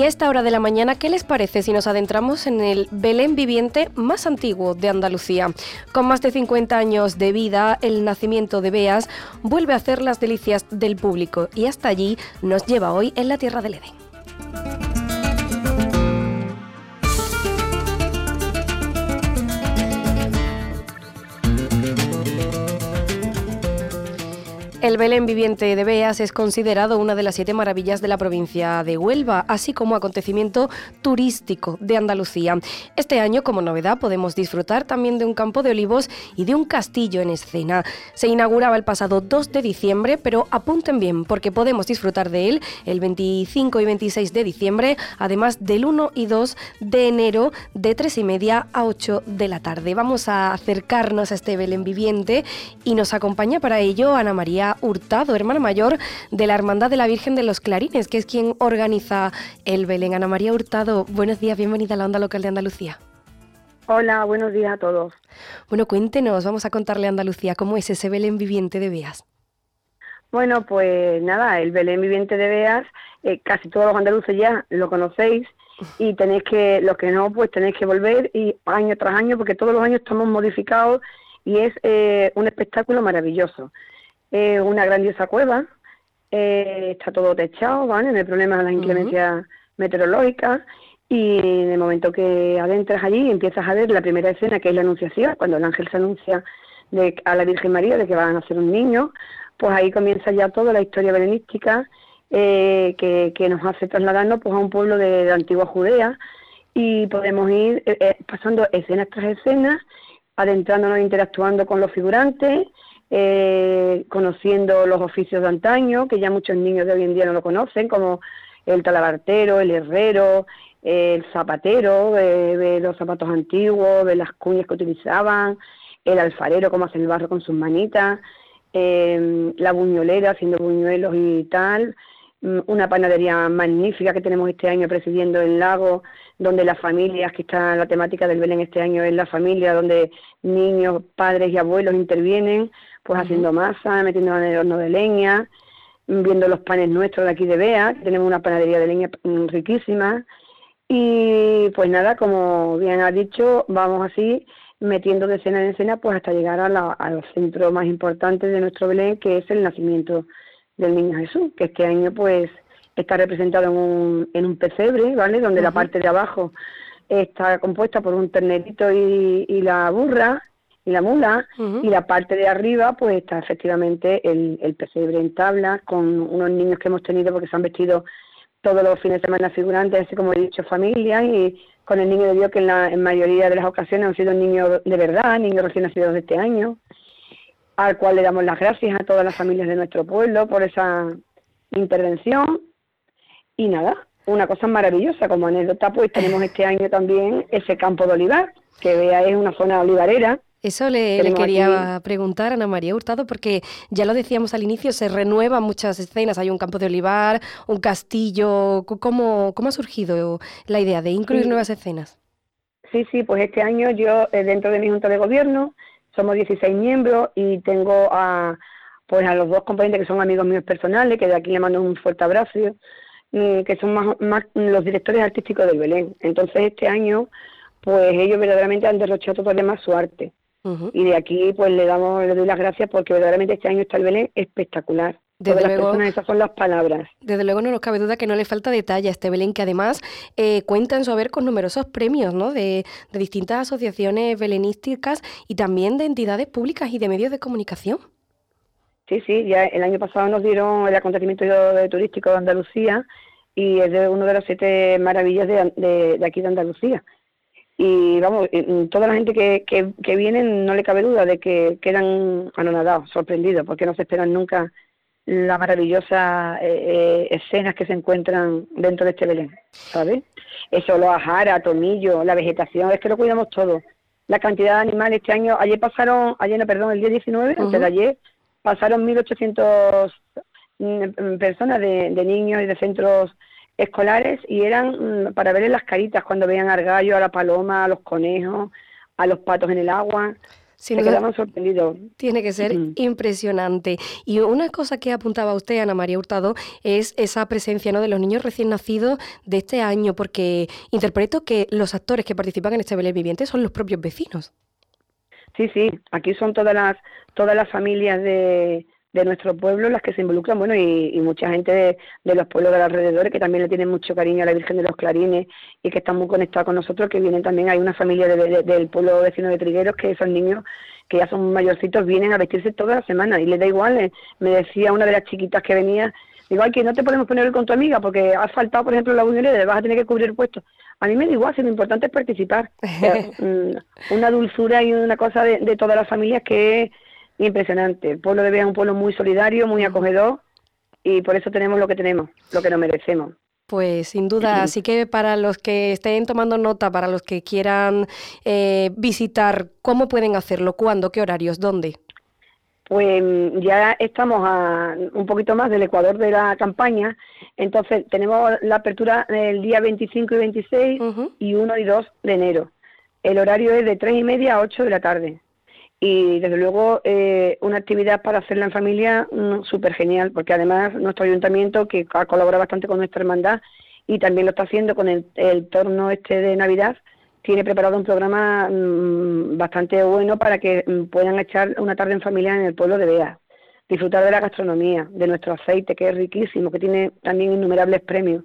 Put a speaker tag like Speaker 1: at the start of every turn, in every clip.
Speaker 1: Y a esta hora de la mañana, ¿qué les parece si nos adentramos en el Belén viviente más antiguo de Andalucía? Con más de 50 años de vida, el nacimiento de Beas vuelve a hacer las delicias del público y hasta allí nos lleva hoy en la Tierra del Edén. El Belén viviente de Beas es considerado una de las siete maravillas de la provincia de Huelva, así como acontecimiento turístico de Andalucía. Este año, como novedad, podemos disfrutar también de un campo de olivos y de un castillo en escena. Se inauguraba el pasado 2 de diciembre, pero apunten bien, porque podemos disfrutar de él el 25 y 26 de diciembre, además del 1 y 2 de enero, de 3 y media a 8 de la tarde. Vamos a acercarnos a este Belén viviente y nos acompaña para ello Ana María Hurtado, hermana mayor de la Hermandad de la Virgen de los Clarines, que es quien organiza el Belén. Ana María Hurtado, buenos días, bienvenida a la onda local de Andalucía.
Speaker 2: Hola, buenos días a todos.
Speaker 1: Bueno, cuéntenos, vamos a contarle a Andalucía cómo es ese Belén viviente de Beas.
Speaker 2: Bueno, pues nada, el Belén viviente de Beas, eh, casi todos los andaluces ya lo conocéis y tenéis que, los que no, pues tenéis que volver y año tras año, porque todos los años estamos modificados y es eh, un espectáculo maravilloso eh, una grandiosa cueva, eh, está todo techado, ¿vale? No hay problema de las inclemencias meteorológicas. Y en el momento que adentras allí empiezas a ver la primera escena que es la anunciación, cuando el ángel se anuncia de, a la Virgen María de que van a nacer un niño, pues ahí comienza ya toda la historia belenística eh, que, que, nos hace trasladarnos pues a un pueblo de, la antigua Judea. Y podemos ir eh, eh, pasando escenas tras escenas, adentrándonos, interactuando con los figurantes, eh, conociendo los oficios de antaño, que ya muchos niños de hoy en día no lo conocen, como el talabartero, el herrero, el zapatero, de, los zapatos antiguos, de las cuñas que utilizaban, el alfarero, cómo hace el barro con sus manitas, em, la buñolera haciendo buñuelos y tal, una panadería magnífica que tenemos este año presidiendo el lago, donde las familias, que está la temática del Belén este año es la familia, donde niños, padres y abuelos intervienen pues haciendo masa, metiendo en el horno de leña, viendo los panes nuestros de aquí de Bea, tenemos una panadería de leña mm, riquísima. Y pues nada, como bien ha dicho, vamos así metiendo de escena en escena pues hasta llegar a la, al centro más importante de nuestro Belén, que es el nacimiento del Niño Jesús, que este año pues está representado en un, en un pesebre, ¿vale? Donde la parte de abajo está compuesta por un ternerito y, y la burra, y la mula, y la parte de arriba pues está efectivamente el, el pesebre en tabla, con unos niños que hemos tenido porque se han vestido todos los fines de semana figurantes, así como he dicho, familia, y con el niño de Dios que en la en mayoría de las ocasiones han sido niños de verdad, niños recién nacidos de este año, al cual le damos las gracias a todas las familias de nuestro pueblo por esa intervención. Y nada, una cosa maravillosa, como anécdota, pues tenemos este año también ese campo de olivar, que vea es una zona olivarera,
Speaker 1: eso le, quería preguntar a Ana María Hurtado, porque ya lo decíamos al inicio, se renuevan muchas escenas. Hay un campo de olivar, un castillo. ¿Cómo, cómo ha surgido la idea de incluir nuevas escenas?
Speaker 2: Sí, sí, pues este año yo, eh, dentro de mi junta de gobierno, somos 16 miembros y tengo a, pues a los dos componentes que son amigos míos personales, que de aquí le mando un fuerte abrazo, que son más, más los directores artísticos del Belén. Entonces este año, pues ellos verdaderamente han derrochado todavía más su arte. Y de aquí pues le damos, le doy las gracias porque verdaderamente este año está el Belén espectacular. Desde luego, esas son las palabras.
Speaker 1: Desde luego no nos cabe duda que no le falta detalle a este Belén, que además eh, cuenta en su haber con numerosos premios ¿no? de, distintas asociaciones belenísticas y también de entidades públicas y de medios de comunicación.
Speaker 2: Sí, sí, ya el año pasado nos dieron el acontecimiento turístico de Andalucía y es de uno de las siete maravillas de, de aquí de Andalucía y vamos, toda la gente que, que, viene no le cabe duda de que quedan anonadados, sorprendidos, porque no se esperan nunca la maravillosa eh, eh, escenas que se encuentran dentro de este Belén, ¿sabes? Eso, los ajara, tomillo, la vegetación, es que lo cuidamos todo. La cantidad de animales este año, ayer pasaron, ayer no, perdón, el día 19, antes de ayer, pasaron 1.800 mm, personas de, niños y de centros escolares y eran mm, para verles las caritas cuando veían al gallo, a la paloma, a los conejos, a los patos en el agua. Se quedaban sorprendidos.
Speaker 1: Tiene que ser impresionante. Y una cosa que apuntaba usted, Ana María Hurtado, es esa presencia ¿no? de los niños recién nacidos de este año, porque interpreto que los actores que participan en este Belén Viviente son los propios vecinos.
Speaker 2: Sí, sí, aquí son todas las, todas las familias de, de nuestro pueblo las que se involucran, bueno, y, mucha gente de, los pueblos de los alrededores que también le tienen mucho cariño a la Virgen de los Clarines y que están muy conectados con nosotros, que vienen también, hay una familia del pueblo vecino de Trigueros que esos niños que ya son mayorcitos vienen a vestirse toda la semana y les da igual, eh, me decía una de las chiquitas que venía, digo, ay, que no te podemos poner con tu amiga porque has faltado, por ejemplo, la unión y vas a tener que cubrir el puesto. A mí me da igual, si lo importante es participar. Mm, una dulzura y una cosa de, de todas las familias que es impresionante. El pueblo de Bea es un pueblo muy solidario, muy acogedor y por eso tenemos lo que tenemos, lo que nos merecemos.
Speaker 1: Pues sin duda, así que para los que estén tomando nota, para los que quieran eh, visitar, ¿cómo pueden hacerlo? ¿Cuándo? ¿Qué horarios? ¿Dónde?
Speaker 2: Pues ya estamos a un poquito más del ecuador de la campaña, entonces tenemos la apertura el día 25 y 26 y 1 y 2 de enero. El horario es de 3 y media a 8 de la tarde y desde luego eh, una actividad para hacerla en familia mm, súper genial, porque además nuestro ayuntamiento, que ha colaborado bastante con nuestra hermandad y también lo está haciendo con el, torno este de Navidad, tiene preparado un programa mm, bastante bueno para que mm, puedan echar una tarde en familia en el pueblo de Bea, disfrutar de la gastronomía, de nuestro aceite, que es riquísimo, que tiene también innumerables premios,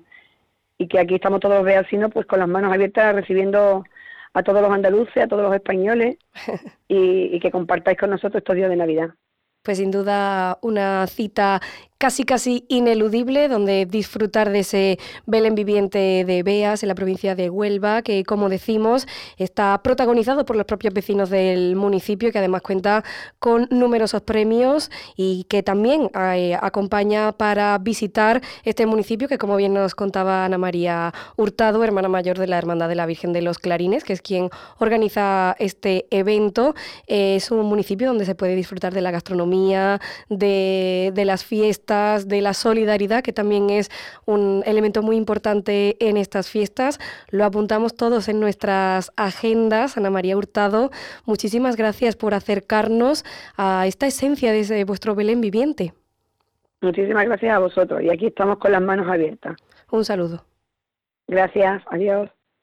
Speaker 2: y que aquí estamos todos los pues con las manos abiertas recibiendo a todos los andaluces, a todos los españoles y, y que compartáis con nosotros estos días de Navidad.
Speaker 1: Pues sin duda una cita casi casi ineludible, donde disfrutar de ese Belén viviente de Beas en la provincia de Huelva, que como decimos está protagonizado por los propios vecinos del municipio, que además cuenta con numerosos premios y que también eh, acompaña para visitar este municipio, que como bien nos contaba Ana María Hurtado, hermana mayor de la Hermandad de la Virgen de los Clarines, que es quien organiza este evento. es un municipio donde se puede disfrutar de la gastronomía, de, de las fiestas, de la solidaridad, que también es un elemento muy importante en estas fiestas. Lo apuntamos todos en nuestras agendas. Ana María Hurtado, muchísimas gracias por acercarnos a esta esencia de vuestro Belén viviente.
Speaker 2: Muchísimas gracias a vosotros y aquí estamos con las manos abiertas.
Speaker 1: Un saludo.
Speaker 2: Gracias, adiós.